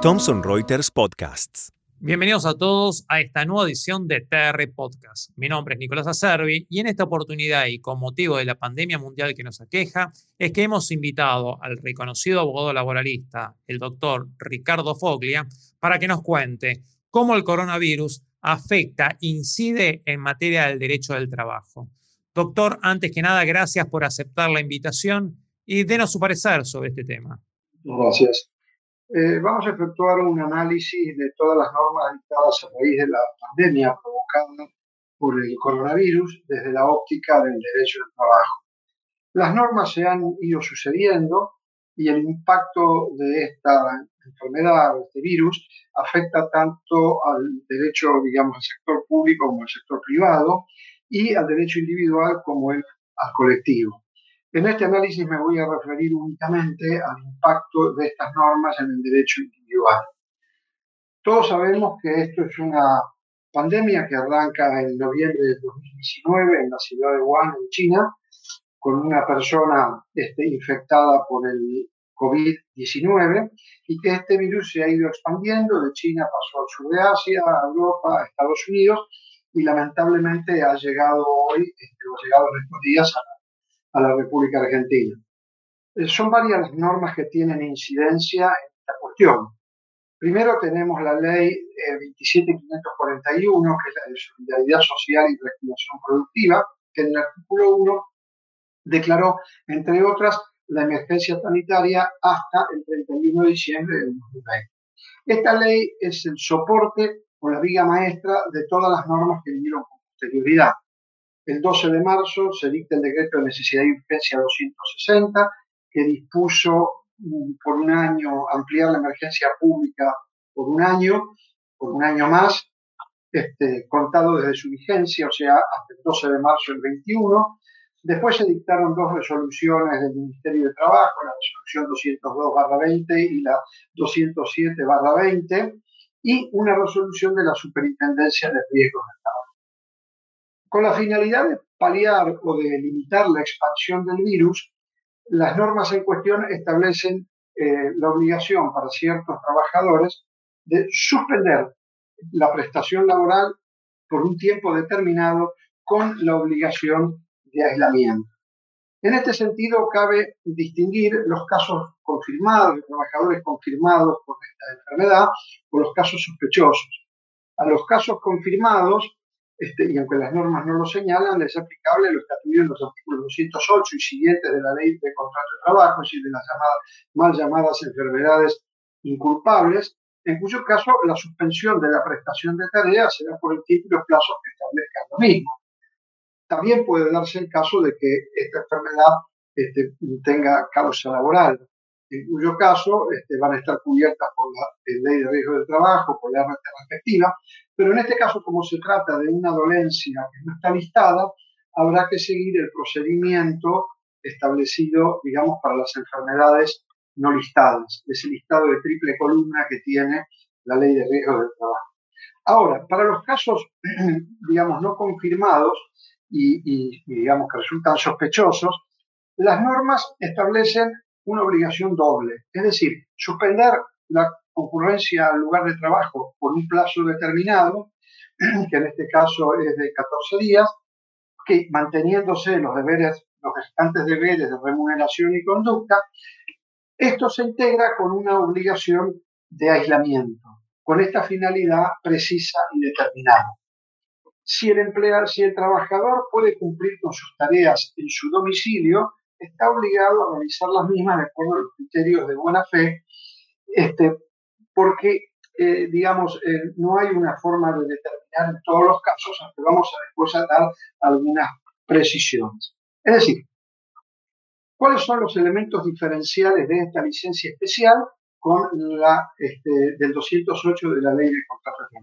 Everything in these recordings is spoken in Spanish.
Thomson Reuters Podcasts. Bienvenidos a todos a esta nueva edición de TR Podcast. Mi nombre es Nicolás Acervi y en esta oportunidad y con motivo de la pandemia mundial que nos aqueja, es que hemos invitado al reconocido abogado laboralista, el doctor Ricardo Foglia, para que nos cuente cómo el coronavirus afecta, incide en materia del derecho del trabajo. Doctor, antes que nada, gracias por aceptar la invitación y denos su parecer sobre este tema. Gracias. Eh, vamos a efectuar un análisis de todas las normas dictadas a raíz de la pandemia provocada por el coronavirus desde la óptica del derecho del trabajo. Las normas se han ido sucediendo y el impacto de esta enfermedad, este virus, afecta tanto al derecho, digamos, al sector público como al sector privado y al derecho individual como el, al colectivo. En este análisis me voy a referir únicamente al impacto de estas normas en el derecho individual. Todos sabemos que esto es una pandemia que arranca en noviembre de 2019 en la ciudad de Wuhan, en China, con una persona este, infectada por el COVID-19 y que este virus se ha ido expandiendo de China, pasó al sur de Asia, a Europa, a Estados Unidos y lamentablemente ha llegado hoy, este, ha llegado en estos días a a la República Argentina. Eh, son varias las normas que tienen incidencia en esta cuestión. Primero tenemos la ley 27541, eh, que es la de solidaridad social y reactivación productiva, que en el artículo 1 declaró, entre otras, la emergencia sanitaria hasta el 31 de diciembre del 2020. Esta ley es el soporte o la viga maestra de todas las normas que vinieron con posterioridad. El 12 de marzo se dicta el decreto de necesidad y urgencia 260, que dispuso mm, por un año ampliar la emergencia pública por un año, por un año más, este, contado desde su vigencia, o sea, hasta el 12 de marzo del 21. Después se dictaron dos resoluciones del Ministerio de Trabajo, la resolución 202-20 y la 207-20, y una resolución de la Superintendencia de Riesgos de Estado. Con la finalidad de paliar o de limitar la expansión del virus, las normas en cuestión establecen eh, la obligación para ciertos trabajadores de suspender la prestación laboral por un tiempo determinado con la obligación de aislamiento. En este sentido, cabe distinguir los casos confirmados, de trabajadores confirmados por esta enfermedad, o los casos sospechosos. A los casos confirmados este, y aunque las normas no lo señalan, es aplicable lo establecido en los artículos 208 y siguientes de la ley de contrato de trabajo, es decir, de las mal llamadas enfermedades inculpables, en cuyo caso la suspensión de la prestación de tareas será por el tiempo y los plazos que establezcan lo mismo. También puede darse el caso de que esta enfermedad este, tenga causa laboral en cuyo caso este, van a estar cubiertas por la ley de riesgo de trabajo, por la RT respectiva, pero en este caso, como se trata de una dolencia que no está listada, habrá que seguir el procedimiento establecido, digamos, para las enfermedades no listadas, ese listado de triple columna que tiene la ley de riesgo de trabajo. Ahora, para los casos, digamos, no confirmados y digamos que resultan sospechosos, las normas establecen una obligación doble, es decir, suspender la concurrencia al lugar de trabajo por un plazo determinado, que en este caso es de 14 días, que manteniéndose los deberes, los restantes deberes de remuneración y conducta, esto se integra con una obligación de aislamiento, con esta finalidad precisa y determinada. Si el empleado, si el trabajador puede cumplir con sus tareas en su domicilio, está obligado a realizar las mismas de acuerdo a los criterios de buena fe, este, porque, eh, digamos, eh, no hay una forma de determinar en todos los casos, aunque vamos a después a dar algunas precisiones. Es decir, ¿cuáles son los elementos diferenciales de esta licencia especial con la este, del 208 de la ley de contrato de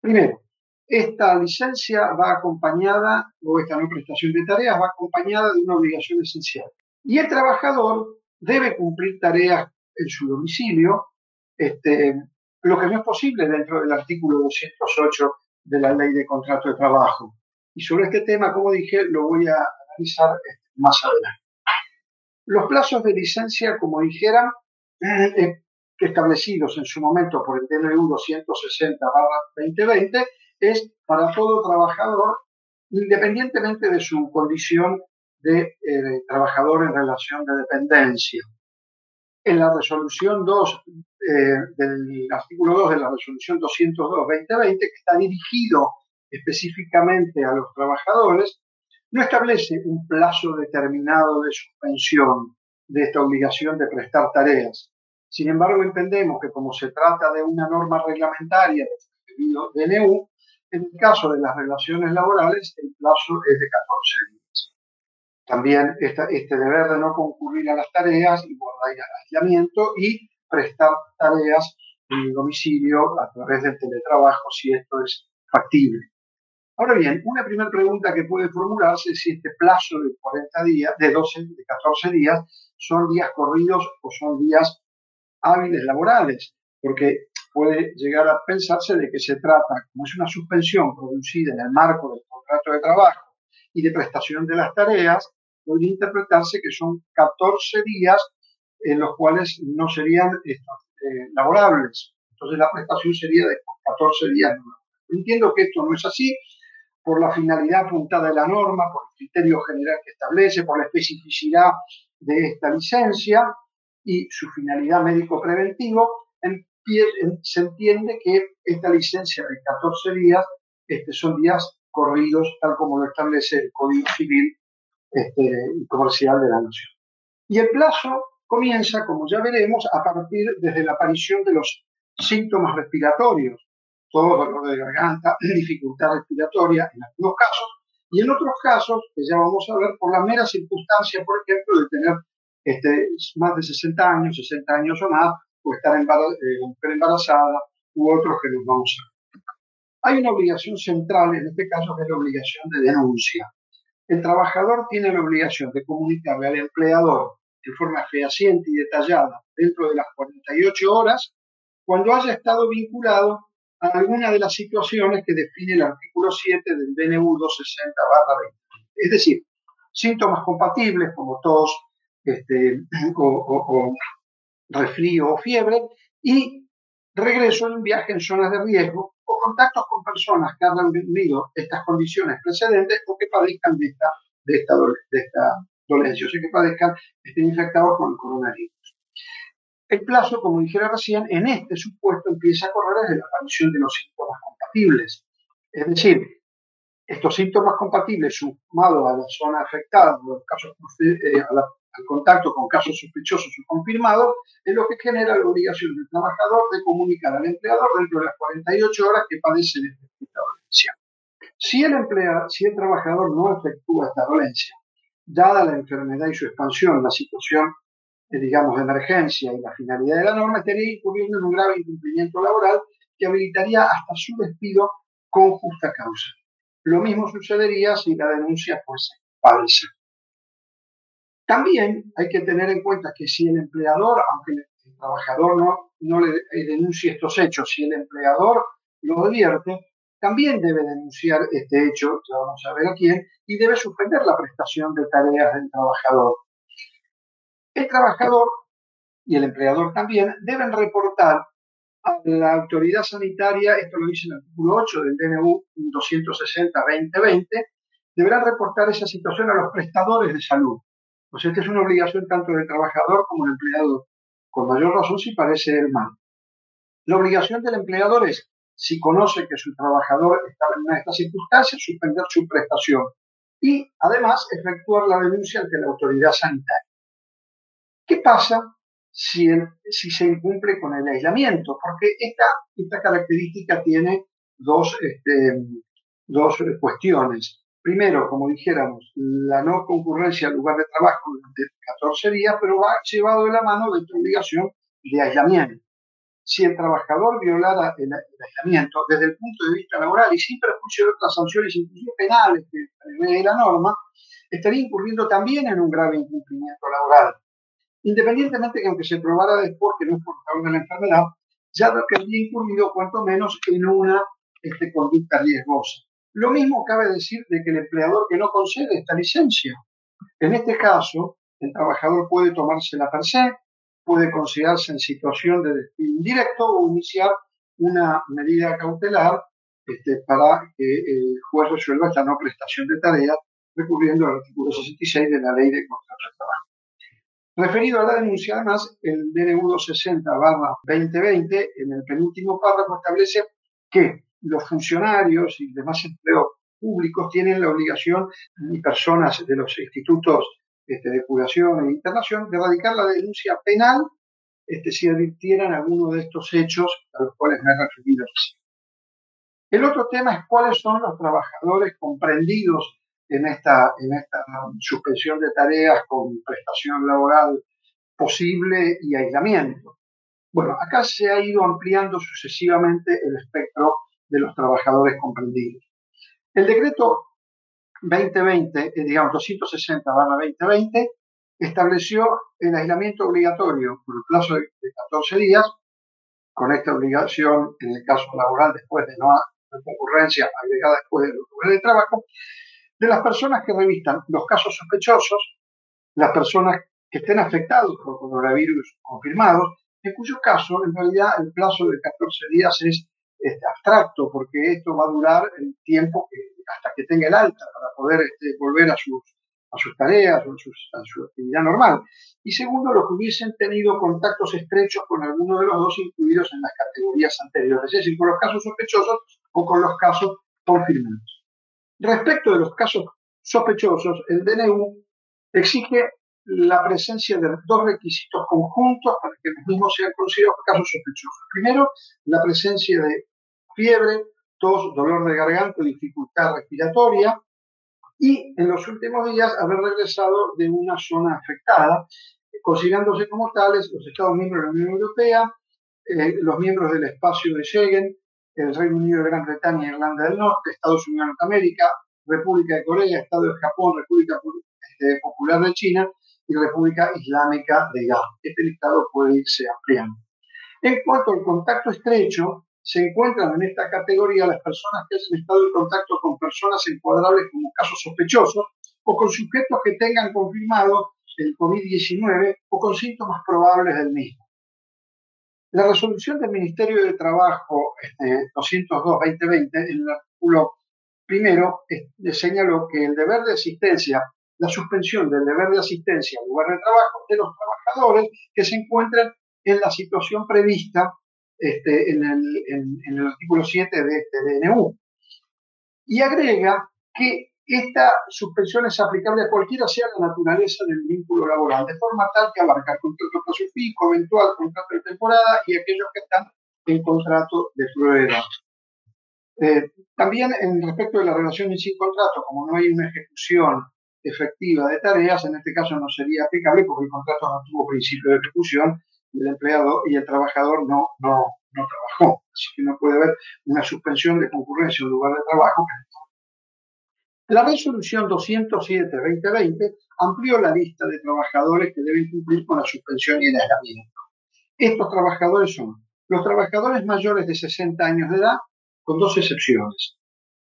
Primero, esta licencia va acompañada, o esta no prestación de tareas, va acompañada de una obligación esencial. Y el trabajador debe cumplir tareas en su domicilio, este, lo que no es posible dentro del artículo 208 de la ley de contrato de trabajo. Y sobre este tema, como dije, lo voy a analizar este, más adelante. Los plazos de licencia, como dijera, eh, establecidos en su momento por el DNU 260-2020, es para todo trabajador, independientemente de su condición de eh, trabajador en relación de dependencia. En la resolución 2 eh, del artículo 2 de la resolución 202-2020, que está dirigido específicamente a los trabajadores, no establece un plazo determinado de suspensión de esta obligación de prestar tareas. Sin embargo, entendemos que como se trata de una norma reglamentaria del DNU, en el caso de las relaciones laborales, el plazo es de 14 días. También este deber de no concurrir a las tareas y guardar aislamiento y prestar tareas en el domicilio a través del teletrabajo, si esto es factible. Ahora bien, una primera pregunta que puede formularse es si este plazo de 40 días, de 12, de 14 días, son días corridos o son días hábiles laborales, porque puede llegar a pensarse de que se trata, como es una suspensión producida en el marco del contrato de trabajo y de prestación de las tareas, podría interpretarse que son 14 días en los cuales no serían eh, laborables. Entonces la prestación sería de 14 días. Entiendo que esto no es así, por la finalidad apuntada de la norma, por el criterio general que establece, por la especificidad de esta licencia y su finalidad médico-preventivo, se entiende que esta licencia de 14 días este, son días corridos, tal como lo establece el Código Civil este, y Comercial de la Nación. Y el plazo comienza, como ya veremos, a partir desde la aparición de los síntomas respiratorios, todo dolor de garganta, dificultad respiratoria en algunos casos, y en otros casos, que ya vamos a ver, por la mera circunstancia, por ejemplo, de tener este, más de 60 años, 60 años o más, o estar eh, embarazada, u otros que nos vamos a. Hay una obligación central, en este caso, que es la obligación de denuncia. El trabajador tiene la obligación de comunicarle al empleador de forma fehaciente y detallada dentro de las 48 horas cuando haya estado vinculado a alguna de las situaciones que define el artículo 7 del DNU 260-20. Es decir, síntomas compatibles como tos este, o, resfrío o fiebre y regreso en un viaje en zonas de riesgo o contactos con personas que han vivido estas condiciones precedentes o que padezcan de esta, de esta, de dolencia, o sea, que padezcan, estén infectados con el coronavirus. El plazo, como dijera recién, en este supuesto empieza a correr desde la aparición de los síntomas compatibles. Es decir, estos síntomas compatibles sumados a la zona afectada, los casos, eh, al contacto con casos sospechosos o confirmados, es lo que genera la obligación del trabajador de comunicar al empleador dentro de las 48 horas que padece de esta dolencia. Si el, empleado, si el trabajador no efectúa esta dolencia, dada la enfermedad y su expansión, la situación digamos, de emergencia y la finalidad de la norma, estaría incurriendo en un grave incumplimiento laboral que habilitaría hasta su despido con justa causa. Lo mismo sucedería si la denuncia fuese falsa. También hay que tener en cuenta que si el empleador, aunque el trabajador no, no le denuncie estos hechos, si el empleador lo advierte, también debe denunciar este hecho, ya vamos a ver a quién, y debe suspender la prestación de tareas del trabajador. El trabajador y el empleador también deben reportar a la autoridad sanitaria, esto lo dice el artículo 8 del DNU 260-2020, deberán reportar esa situación a los prestadores de salud. Pues esta es una obligación tanto del trabajador como del empleador, con mayor razón si parece el mal. La obligación del empleador es, si conoce que su trabajador está en una de estas circunstancias, suspender su prestación y además efectuar la denuncia ante la autoridad sanitaria. ¿Qué pasa si, se incumple con el aislamiento? Porque esta, característica tiene dos, este, dos cuestiones. Primero, como dijéramos, la no concurrencia al lugar de trabajo durante 14 días, pero va llevado de la mano de esta obligación de aislamiento. Si el trabajador violara el, aislamiento desde el punto de vista laboral y sin perjuicio de otras sanciones, inclusive penales que prevé la norma, estaría incurriendo también en un grave incumplimiento laboral independientemente que aunque se probara después que no es portador de la enfermedad, ya que había incurrido cuanto menos en una este, conducta riesgosa. Lo mismo cabe decir de que el empleador que no concede esta licencia. En este caso, el trabajador puede tomársela per se, puede considerarse en situación de despido indirecto o iniciar una medida cautelar este, para que el juez resuelva esta no prestación de tareas recurriendo al artículo 66 de la Ley de Contrato de Trabajo. Referido a la denuncia, además, el DNU 260-2020, en el penúltimo párrafo, establece que los funcionarios y demás empleos públicos tienen la obligación, y personas de los institutos este, de curación e internación, de radicar la denuncia penal este, si advirtieran alguno de estos hechos a los cuales me he referido El otro tema es cuáles son los trabajadores comprendidos en esta, en esta suspensión de tareas con prestación laboral posible y aislamiento. Bueno, acá se ha ido ampliando sucesivamente el espectro de los trabajadores comprendidos. El decreto 2020, eh, digamos 260-2020, estableció el aislamiento obligatorio por el plazo de 14 días, con esta obligación en el caso laboral después de no concurrencia agregada después del lugar de trabajo, de las personas que revistan los casos sospechosos, las personas que estén afectados por coronavirus confirmados, en cuyo caso en realidad el plazo de 14 días es, abstracto porque esto va a durar el tiempo hasta que tenga el alta para poder este, volver a sus, a sus tareas o a, su actividad normal. Y segundo, los que hubiesen tenido contactos estrechos con alguno de los dos incluidos en las categorías anteriores, es decir, con los casos sospechosos o con los casos confirmados. Respecto de los casos sospechosos, el DNU exige la presencia de dos requisitos conjuntos para que los mismos sean considerados casos sospechosos. Primero, la presencia de fiebre, tos, dolor de garganta, dificultad respiratoria y en los últimos días haber regresado de una zona afectada, considerándose como tales los Estados miembros de la Unión Europea, eh, los miembros del espacio de Schengen, el Reino Unido de Gran Bretaña, Irlanda del Norte, Estados Unidos de Norteamérica, República de Corea, Estado de Japón, República Popular de China y República Islámica de Irán. Este listado puede irse ampliando. En cuanto al contacto estrecho, se encuentran en esta categoría las personas que han estado en contacto con personas encuadrables como casos sospechosos o con sujetos que tengan confirmado el COVID-19 o con síntomas probables del mismo. La resolución del Ministerio de Trabajo este, 202-2020, en el artículo primero, señaló que el deber de asistencia, la suspensión del deber de asistencia al lugar de trabajo de los trabajadores que se encuentran en la situación prevista este, en, el, en, el, artículo 7 de este DNU. Y agrega que esta suspensión es aplicable a cualquiera sea la naturaleza del vínculo laboral, de forma tal que abarca contrato plazo fijo, eventual, contrato de temporada y aquellos que están en contrato de prueba. Eh, también en respecto de la relación sin contrato, como no hay una ejecución efectiva de tareas, en este caso no sería aplicable porque el contrato no tuvo principio de ejecución y el empleado y el trabajador no, no, no trabajó. Así que no puede haber una suspensión de concurrencia en lugar de trabajo la resolución 207-2020 amplió la lista de trabajadores que deben cumplir con la suspensión y el aislamiento. Estos trabajadores son los trabajadores mayores de 60 años de edad, con dos excepciones.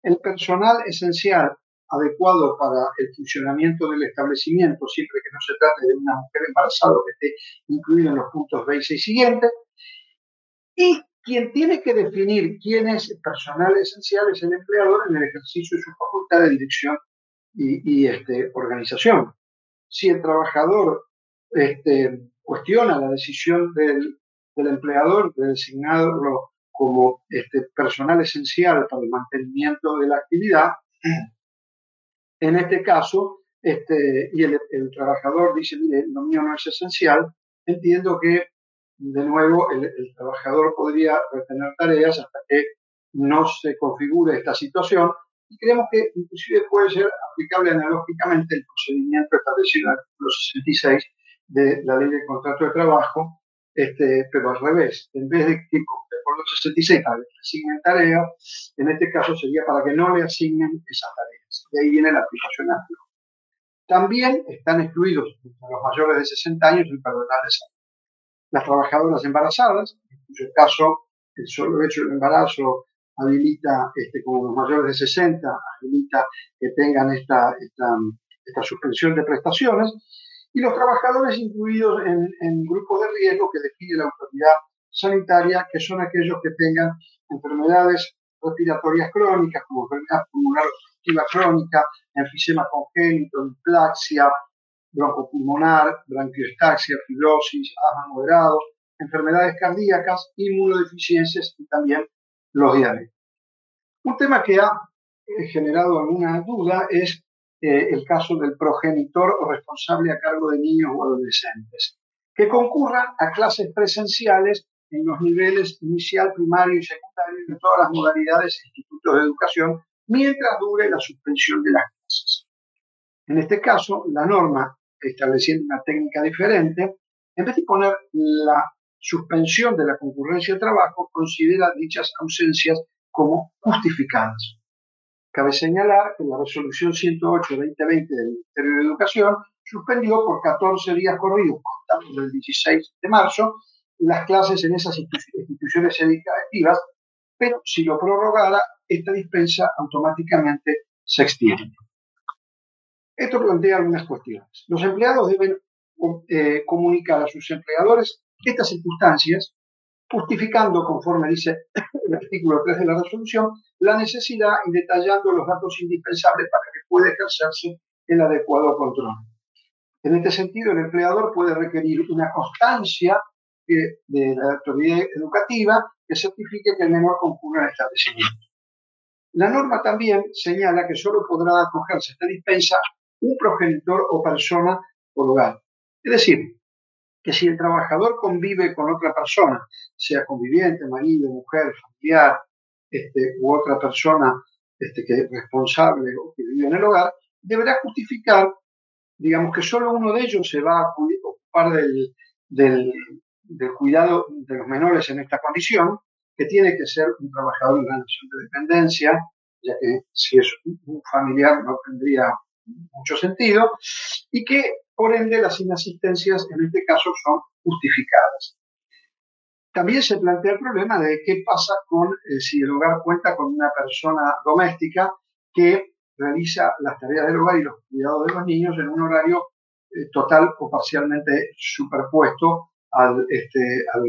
El personal esencial adecuado para el funcionamiento del establecimiento, siempre que no se trate de una mujer embarazada que esté incluido en los puntos 6 y siguientes, y quien tiene que definir quién es personal esencial es el empleador en el ejercicio de su facultad de dirección y, este, organización. Si el trabajador este, cuestiona la decisión del, empleador de designarlo como este, personal esencial para el mantenimiento de la actividad, en este caso, este, y el, el, trabajador dice, mire, lo mío no es esencial, entiendo que de nuevo el, trabajador podría retener tareas hasta que no se configure esta situación y creemos que inclusive puede ser aplicable analógicamente el procedimiento establecido en el artículo 66 de la ley de contrato de trabajo, este, pero al revés, en vez de que por los 66 para que le asignen tareas, en este caso sería para que no le asignen esas tareas. De ahí viene la aplicación amplia. También están excluidos los mayores de 60 años el personal de salud las trabajadoras embarazadas, en cuyo caso el solo hecho del embarazo habilita, este, como los mayores de 60, habilita que tengan esta, esta, esta suspensión de prestaciones, y los trabajadores incluidos en, grupos de riesgo que define la autoridad sanitaria, que son aquellos que tengan enfermedades respiratorias crónicas, como enfermedad pulmonar crónica, enfisema congénito, displaxia, broncopulmonar, bronquiostaxia, fibrosis, asma moderado, enfermedades cardíacas, inmunodeficiencias y también los diabetes. Un tema que ha eh, generado alguna duda es eh, el caso del progenitor o responsable a cargo de niños o adolescentes, que concurra a clases presenciales en los niveles inicial, primario y secundario de todas las modalidades e institutos de educación mientras dure la suspensión de las clases. En este caso, la norma, estableciendo una técnica diferente, en vez de poner la suspensión de la concurrencia de trabajo, considera dichas ausencias como justificadas. Cabe señalar que la resolución 108-2020 del Ministerio de Educación suspendió por 14 días corridos, contando del 16 de marzo, las clases en esas instituciones educativas, pero si lo prorrogara, esta dispensa automáticamente se extiende. Esto plantea algunas cuestiones. Los empleados deben eh, comunicar a sus empleadores estas circunstancias, justificando, conforme dice el artículo 3 de la resolución, la necesidad y detallando los datos indispensables para que pueda ejercerse el adecuado control. En este sentido, el empleador puede requerir una constancia de la autoridad educativa que certifique que el menor concurre al establecimiento. La norma también señala que solo podrá acogerse a esta dispensa un progenitor o persona por hogar. Es decir, que si el trabajador convive con otra persona, sea conviviente, marido, mujer, familiar, este, u otra persona este, que es responsable o que vive en el hogar, deberá justificar, digamos, que solo uno de ellos se va a ocupar del, del cuidado de los menores en esta condición, que tiene que ser un trabajador en relación de dependencia, ya que si es un familiar no tendría mucho sentido, y que por ende las inasistencias en este caso son justificadas. También se plantea el problema de qué pasa con eh, si el hogar cuenta con una persona doméstica que realiza las tareas del hogar y los cuidados de los niños en un horario eh, total o parcialmente superpuesto al, este, al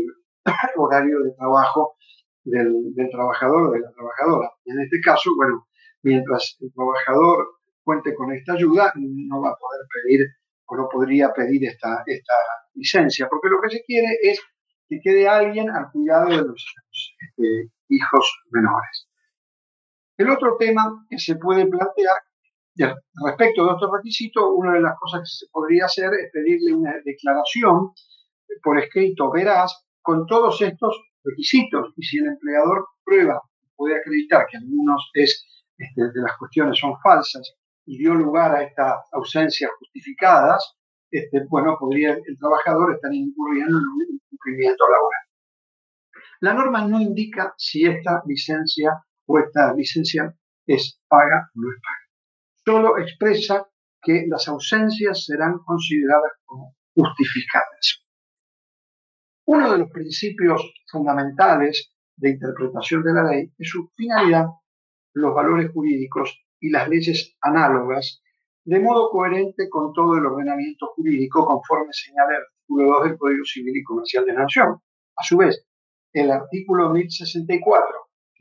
horario de trabajo del, trabajador o de la trabajadora. en este caso, bueno, mientras el trabajador cuente con esta ayuda, no va a poder pedir o no podría pedir esta, esta licencia, porque lo que se quiere es que quede alguien al cuidado de los este, hijos menores. El otro tema que se puede plantear respecto de estos requisitos, una de las cosas que se podría hacer es pedirle una declaración por escrito veraz con todos estos requisitos y si el empleador prueba, puede acreditar que algunos es, este, de las cuestiones son falsas y dio lugar a estas ausencias justificadas, este, bueno, podría el trabajador estar incurriendo en un incumplimiento laboral. La norma no indica si esta licencia o esta licencia es paga o no es paga. Solo expresa que las ausencias serán consideradas como justificadas. Uno de los principios fundamentales de interpretación de la ley es su finalidad, los valores jurídicos y las leyes análogas, de modo coherente con todo el ordenamiento jurídico conforme señala el artículo 2 del Código Civil y Comercial de la Nación. A su vez, el artículo 1064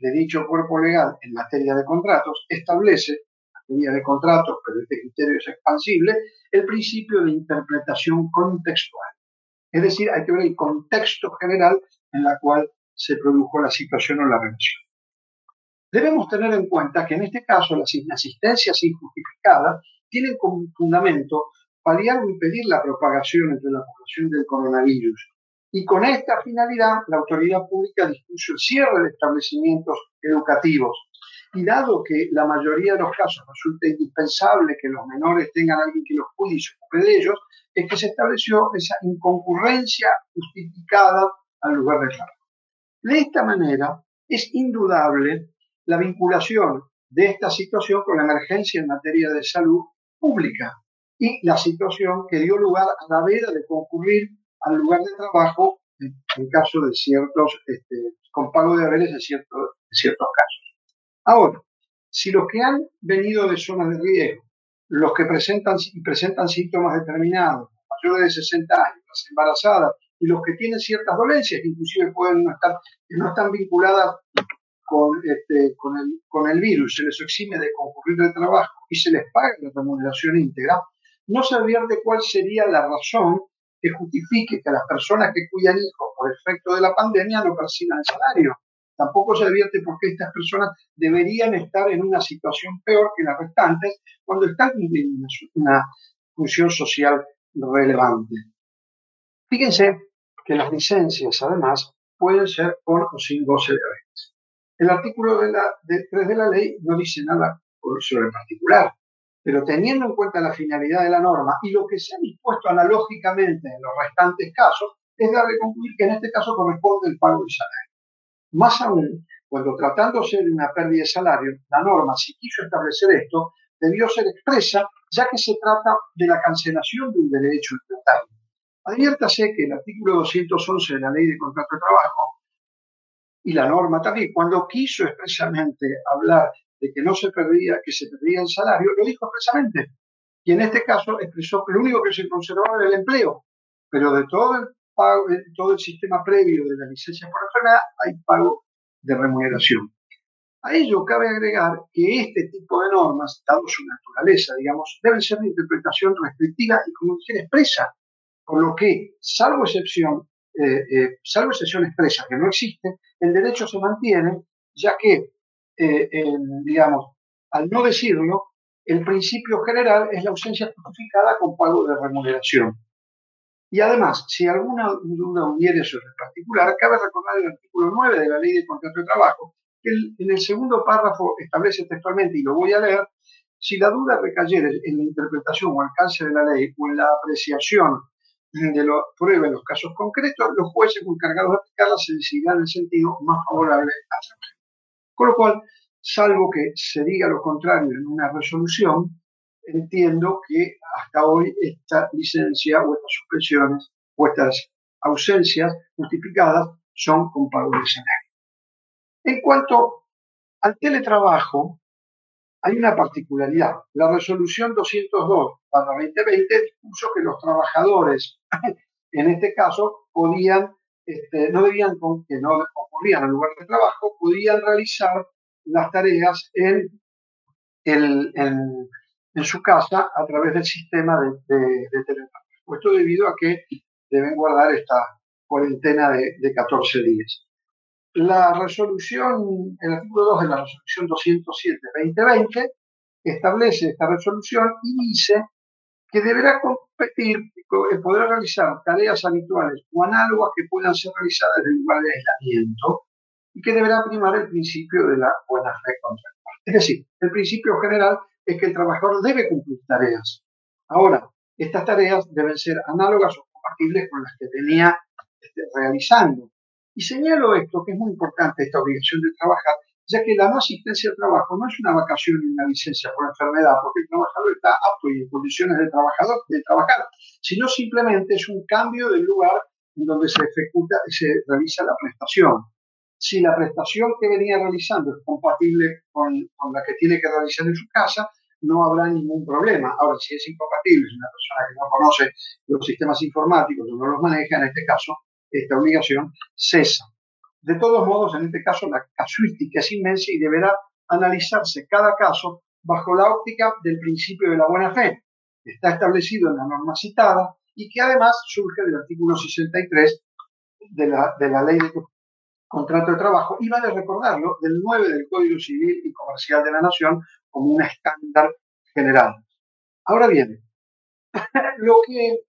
de dicho cuerpo legal en materia de contratos establece, en materia de contratos, pero este criterio es expansible, el principio de interpretación contextual. Es decir, hay que ver el contexto general en el cual se produjo la situación o la relación. Debemos tener en cuenta que en este caso las inasistencias injustificadas tienen como fundamento paliar o impedir la propagación entre la población del coronavirus. Y con esta finalidad, la autoridad pública dispuso el cierre de establecimientos educativos. Y dado que la mayoría de los casos resulta indispensable que los menores tengan alguien que los cuide y se ocupe de ellos, es que se estableció esa inconcurrencia justificada al lugar de trabajo. De esta manera, es indudable la vinculación de esta situación con la emergencia en materia de salud pública y la situación que dio lugar a la veda de concurrir al lugar de trabajo en, caso de ciertos, este, con pago de haberes en ciertos casos. Ahora, si los que han venido de zonas de riesgo los que presentan y presentan síntomas determinados, mayores de 60 años, las embarazadas y los que tienen ciertas dolencias, inclusive pueden no estar, no están vinculadas con, este, con, el, con el virus, se les exime de concurrir al trabajo y se les paga la remuneración íntegra, no se advierte cuál sería la razón que justifique que las personas que cuidan hijos por efecto de la pandemia no perciban el salario. Tampoco se advierte por qué estas personas deberían estar en una situación peor que las restantes cuando están cumpliendo una función social relevante. Fíjense que las licencias, además, pueden ser con o sin goce de haberes. El artículo de de 3 de la ley no dice nada sobre el particular, pero teniendo en cuenta la finalidad de la norma y lo que se ha dispuesto analógicamente en los restantes casos, es darle concluir que en este caso corresponde el pago del salario. Más aún, cuando tratándose de una pérdida de salario, la norma, si quiso establecer esto, debió ser expresa, ya que se trata de la cancelación de un derecho tributario. Adviértase que el artículo 211 de la Ley de Contrato de Trabajo y la norma también, cuando quiso expresamente hablar de que no se perdía, que se perdía el salario, lo dijo expresamente. Y en este caso expresó que lo único que se conservaba era el empleo, pero de todo el todo el sistema previo de la licencia por enfermedad, hay pago de remuneración. A ello cabe agregar que este tipo de normas, dado su naturaleza, digamos, deben ser de interpretación restrictiva y dice expresa, por lo que, salvo excepción, eh, eh, salvo excepción expresa que no existe, el derecho se mantiene, ya que, eh, digamos, al no decirlo, el principio general es la ausencia justificada con pago de remuneración. Y además, si alguna duda hubiere sobre el particular, cabe recordar el artículo 9 de la Ley de Contrato de Trabajo, que en el segundo párrafo establece textualmente, y lo voy a leer, si la duda recayere en la interpretación o alcance de la ley o en la apreciación de lo prueba en los casos concretos, los jueces encargados de aplicarla se decidirán en el sentido más favorable a la Con lo cual, salvo que se diga lo contrario en una resolución, entiendo que hasta hoy esta licencia o estas suspensiones o estas ausencias justificadas son con pago de salario. En cuanto al teletrabajo, hay una particularidad. La resolución 202 para 2020 dispuso que los trabajadores, en este caso, podían, este, no debían, que no concurrían al lugar de trabajo, podían realizar las tareas en el, en su casa a través del sistema de, de, teletrabajo. Esto debido a que deben guardar esta cuarentena de, de 14 días. La resolución, el artículo 2 de la resolución 207-2020 establece esta resolución y dice que deberá competir, poder realizar tareas habituales o análogas que puedan ser realizadas en lugar de aislamiento y que deberá primar el principio de la buena fe contractual. Es decir, el principio general es que el trabajador debe cumplir tareas. Ahora, estas tareas deben ser análogas o compatibles con las que tenía este, realizando. Y señalo esto, que es muy importante esta obligación de trabajar, ya que la no asistencia al trabajo no es una vacación ni una licencia por enfermedad, porque el trabajador está apto y en condiciones de, trabajador, de trabajar, sino simplemente es un cambio del lugar en donde se ejecuta y se realiza la prestación si la prestación que venía realizando es compatible con, la que tiene que realizar en su casa, no habrá ningún problema. Ahora, si es incompatible, si una persona que no conoce los sistemas informáticos o no los maneja, en este caso, esta obligación cesa. De todos modos, en este caso, la casuística es inmensa y deberá analizarse cada caso bajo la óptica del principio de la buena fe, que está establecido en la norma citada y que además surge del artículo 63 de la, de la ley de contrato de trabajo, y vale recordarlo, del 9 del Código Civil y Comercial de la Nación como un estándar general. Ahora bien, lo que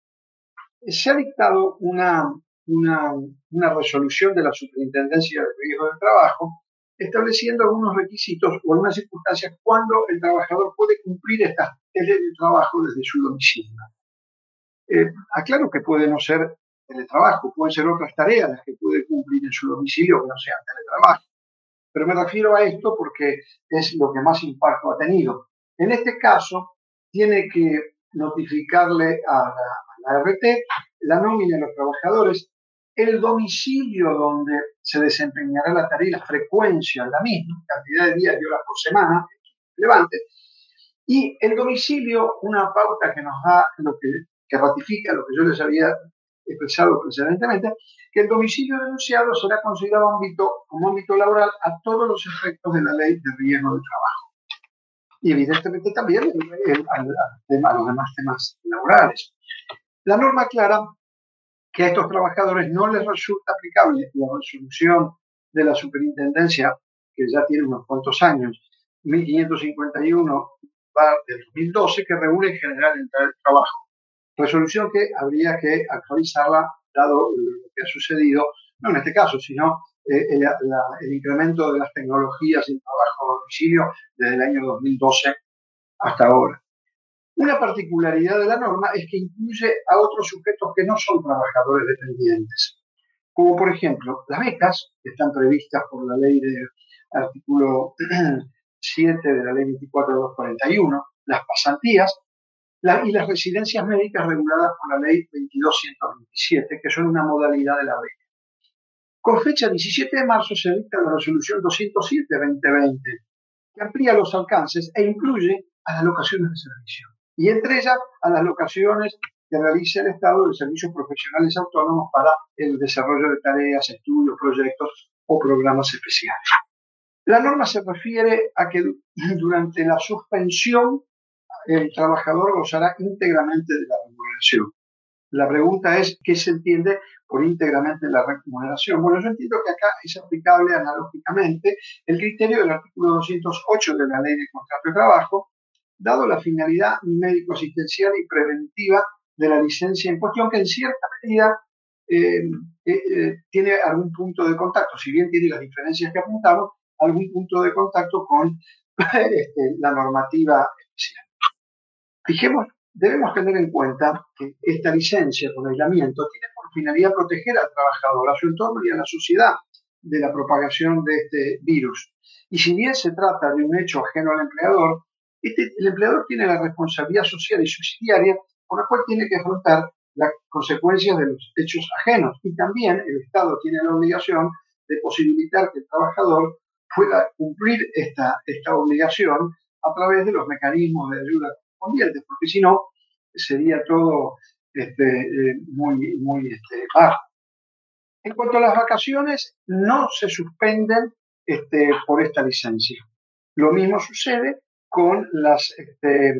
se ha dictado una, una, resolución de la Superintendencia de Riesgo del Trabajo estableciendo algunos requisitos o algunas circunstancias cuando el trabajador puede cumplir estas de trabajo desde su domicilio. Eh, aclaro que puede no ser teletrabajo, pueden ser otras tareas las que puede cumplir en su domicilio que no sean teletrabajo. Pero me refiero a esto porque es lo que más impacto ha tenido. En este caso, tiene que notificarle a la, RT la nómina de los trabajadores, el domicilio donde se desempeñará la tarea y la frecuencia la misma, cantidad de días y horas por semana, relevante, y el domicilio, una pauta que nos da lo que que ratifica lo que yo les había expresado precedentemente, que el domicilio denunciado será considerado ámbito, como ámbito laboral a todos los efectos de la ley de riesgo de trabajo. Y evidentemente también a los demás temas laborales. La norma aclara que a estos trabajadores no les resulta aplicable la resolución de la superintendencia, que ya tiene unos cuantos años, 1551 del 2012, que regula en general el trabajo. Resolución que habría que actualizarla dado lo que ha sucedido, no en este caso, sino eh, el, incremento de las tecnologías en trabajo a domicilio desde el año 2012 hasta ahora. Una particularidad de la norma es que incluye a otros sujetos que no son trabajadores dependientes, como por ejemplo las becas, que están previstas por la ley del artículo 7 de la ley 24241, las pasantías y las residencias médicas reguladas por la ley 22127, que son una modalidad de la beca. Con fecha 17 de marzo se dicta la resolución 207-2020, que amplía los alcances e incluye a las locaciones de servicio, y entre ellas a las locaciones que realiza el Estado de servicios profesionales autónomos para el desarrollo de tareas, estudios, proyectos o programas especiales. La norma se refiere a que durante la suspensión el trabajador gozará íntegramente de la remuneración. La pregunta es, ¿qué se entiende por íntegramente la remuneración? Bueno, yo entiendo que acá es aplicable analógicamente el criterio del artículo 208 de la Ley de Contrato de Trabajo, dado la finalidad médico-asistencial y preventiva de la licencia en cuestión, que en cierta medida eh, eh, eh, tiene algún punto de contacto, si bien tiene las diferencias que apuntamos, algún punto de contacto con este, la normativa especial. Fijemos, debemos tener en cuenta que esta licencia con aislamiento tiene por finalidad proteger al trabajador, a su entorno y a la sociedad de la propagación de este virus. Y si bien se trata de un hecho ajeno al empleador, este, el empleador tiene la responsabilidad social y subsidiaria por la cual tiene que afrontar las consecuencias de los hechos ajenos. Y también el Estado tiene la obligación de posibilitar que el trabajador pueda cumplir esta, esta obligación a través de los mecanismos de ayuda porque si no sería todo este, eh, muy, muy este, bajo. En cuanto a las vacaciones, no se suspenden este, por esta licencia. Lo mismo sucede con las, este,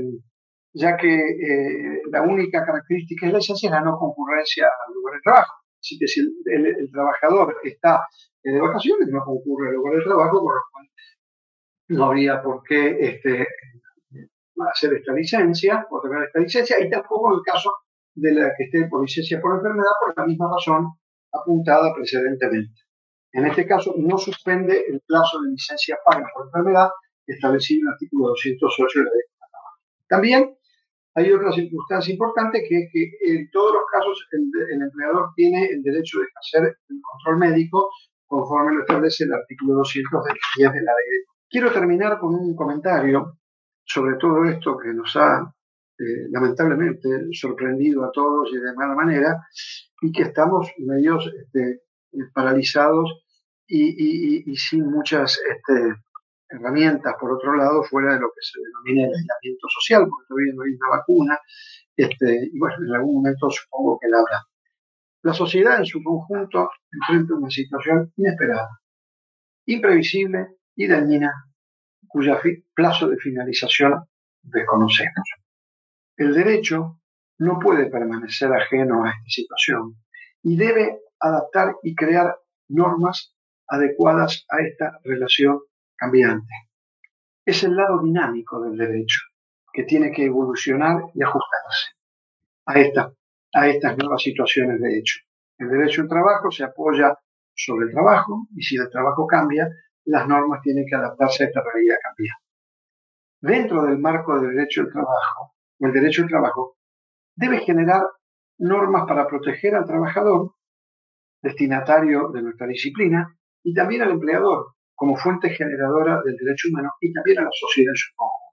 ya que eh, la única característica de la licencia es la no concurrencia al lugar de trabajo. Así que si el, trabajador está de vacaciones, no concurre al lugar de trabajo, por lo cual no habría por qué hacer esta licencia o tener esta licencia, y tampoco en el caso de la que esté por licencia por enfermedad, por la misma razón apuntada precedentemente. En este caso, no suspende el plazo de licencia paga por enfermedad establecido en el artículo 208 de la ley. También hay otra circunstancia importante que es que en todos los casos el, empleador tiene el derecho de hacer el control médico conforme lo establece el artículo 210 de la ley. Quiero terminar con un comentario sobre todo esto que nos ha eh, lamentablemente sorprendido a todos y de mala manera y que estamos medios este, paralizados y, sin muchas este, herramientas, por otro lado, fuera de lo que se denomina el aislamiento social, porque todavía no hay una vacuna, este, y bueno, en algún momento supongo que la habrá. La sociedad en su conjunto enfrenta una situación inesperada, imprevisible y dañina, cuya plazo de finalización desconocemos. El derecho no puede permanecer ajeno a esta situación y debe adaptar y crear normas adecuadas a esta relación cambiante. Es el lado dinámico del derecho que tiene que evolucionar y ajustarse a, a estas nuevas situaciones de hecho. El derecho al trabajo se apoya sobre el trabajo y si el trabajo cambia, las normas tienen que adaptarse a esta realidad cambiante. Dentro del marco del derecho al trabajo, o el derecho al trabajo, debe generar normas para proteger al trabajador, destinatario de nuestra disciplina, y también al empleador, como fuente generadora del derecho humano, y también a la sociedad en su conjunto.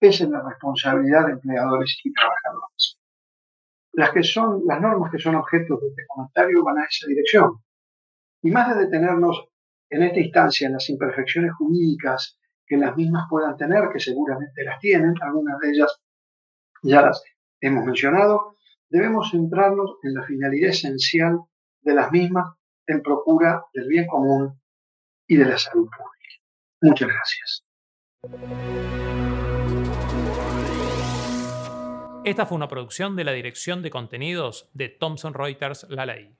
Esa es la responsabilidad de empleadores y trabajadores. Las, que son, las normas que son objeto de este comentario van a esa dirección. Y más de detenernos en esta instancia en las imperfecciones jurídicas que las mismas puedan tener, que seguramente las tienen, algunas de ellas ya las hemos mencionado, debemos centrarnos en la finalidad esencial de las mismas en procura del bien común y de la salud pública. Muchas gracias. Esta fue una producción de la Dirección de Contenidos de Thomson Reuters La Ley.